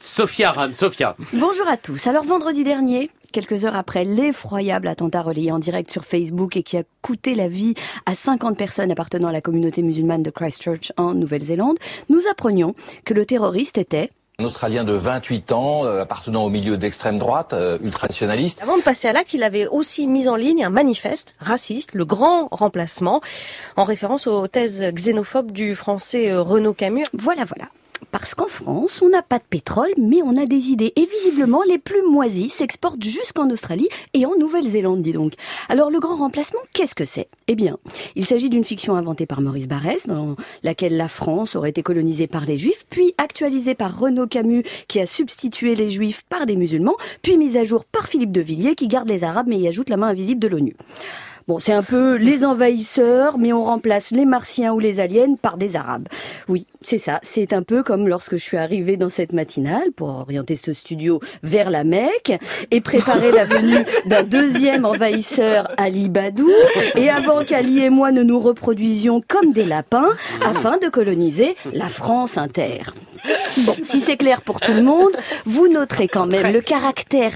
Sophia Ram, Sophia. Bonjour à tous. Alors vendredi dernier, quelques heures après l'effroyable attentat relayé en direct sur Facebook et qui a coûté la vie à 50 personnes appartenant à la communauté musulmane de Christchurch en Nouvelle-Zélande, nous apprenions que le terroriste était un Australien de 28 ans, euh, appartenant au milieu d'extrême droite, euh, ultranationaliste. Avant de passer à l'acte, il avait aussi mis en ligne un manifeste raciste, le grand remplacement, en référence aux thèses xénophobes du français euh, Renaud Camus. Voilà, voilà. Parce qu'en France, on n'a pas de pétrole, mais on a des idées. Et visiblement, les plus moisies s'exportent jusqu'en Australie et en Nouvelle-Zélande, dis donc. Alors, le grand remplacement, qu'est-ce que c'est? Eh bien, il s'agit d'une fiction inventée par Maurice Barrès, dans laquelle la France aurait été colonisée par les Juifs, puis actualisée par Renaud Camus, qui a substitué les Juifs par des musulmans, puis mise à jour par Philippe de Villiers, qui garde les Arabes, mais y ajoute la main invisible de l'ONU. Bon, c'est un peu les envahisseurs, mais on remplace les Martiens ou les aliens par des Arabes. Oui, c'est ça. C'est un peu comme lorsque je suis arrivée dans cette matinale pour orienter ce studio vers la Mecque et préparer la venue d'un deuxième envahisseur, Ali Badou, et avant qu'Ali et moi ne nous reproduisions comme des lapins afin de coloniser la France inter. Bon, si c'est clair pour tout le monde, vous noterez quand même le caractère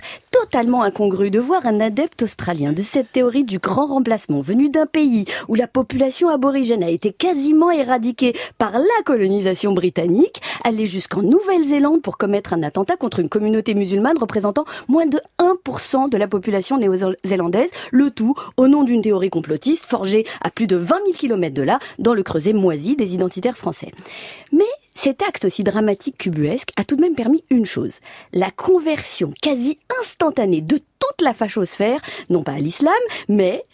totalement incongru de voir un adepte australien de cette théorie du grand remplacement venu d'un pays où la population aborigène a été quasiment éradiquée par la colonisation britannique aller jusqu'en Nouvelle-Zélande pour commettre un attentat contre une communauté musulmane représentant moins de 1% de la population néo-zélandaise, le tout au nom d'une théorie complotiste forgée à plus de 20 000 km de là dans le creuset moisi des identitaires français. Cet acte aussi dramatique qu'ubuesque a tout de même permis une chose, la conversion quasi instantanée de toute la fachosphère, non pas à l'islam, mais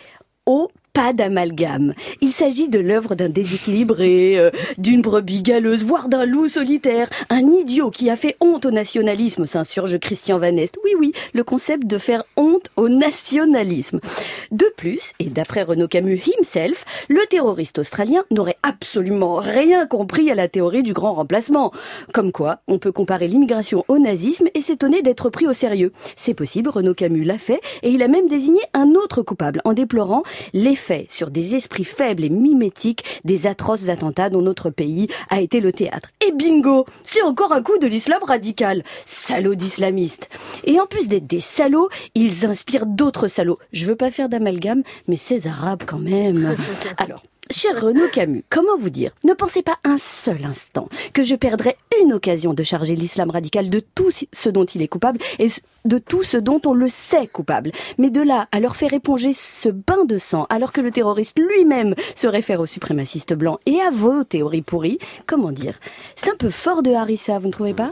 au pas d'amalgame. Il s'agit de l'œuvre d'un déséquilibré, euh, d'une brebis galeuse, voire d'un loup solitaire, un idiot qui a fait honte au nationalisme, s'insurge Christian Van Est. Oui, oui, le concept de faire honte au nationalisme. De plus, et d'après Renaud Camus himself, le terroriste australien n'aurait absolument rien compris à la théorie du grand remplacement. Comme quoi, on peut comparer l'immigration au nazisme et s'étonner d'être pris au sérieux. C'est possible, Renaud Camus l'a fait, et il a même désigné un autre coupable en déplorant l'effet sur des esprits faibles et mimétiques des atroces attentats dont notre pays a été le théâtre. Et bingo C'est encore un coup de l'islam radical Salauds d'islamistes Et en plus d'être des salauds, ils inspirent d'autres salauds. Je veux pas faire mais ces arabes quand même. Alors, Cher Renaud Camus, comment vous dire? Ne pensez pas un seul instant que je perdrais une occasion de charger l'islam radical de tout ce dont il est coupable et de tout ce dont on le sait coupable. Mais de là à leur faire éponger ce bain de sang alors que le terroriste lui-même se réfère aux suprémacistes blancs et à vos théories pourries, comment dire? C'est un peu fort de Harissa, vous ne trouvez pas?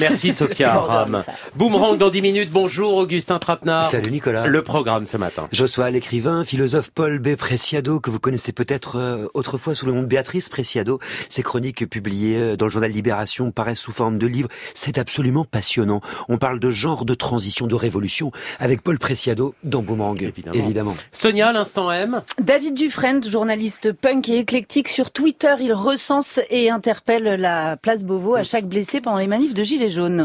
Merci Sophia Aram. Boomerang dans 10 minutes. Bonjour Augustin Trapenard. Salut Nicolas. Le programme ce matin. Joshua, l'écrivain, philosophe Paul B. Preciado, que vous connaissez peut-être euh, autrefois sous le nom de Béatrice Preciado. Ses chroniques publiées euh, dans le journal Libération paraissent sous forme de livres. C'est absolument passionnant. On parle de genre, de transition, de révolution avec Paul Preciado dans Boomerang. Évidemment. Évidemment. Sonia, l'instant M. David Dufresne, journaliste punk et éclectique sur Twitter, il recense et interpelle la place Beauvau à chaque blessé pendant les manifs de Gilets jaunes.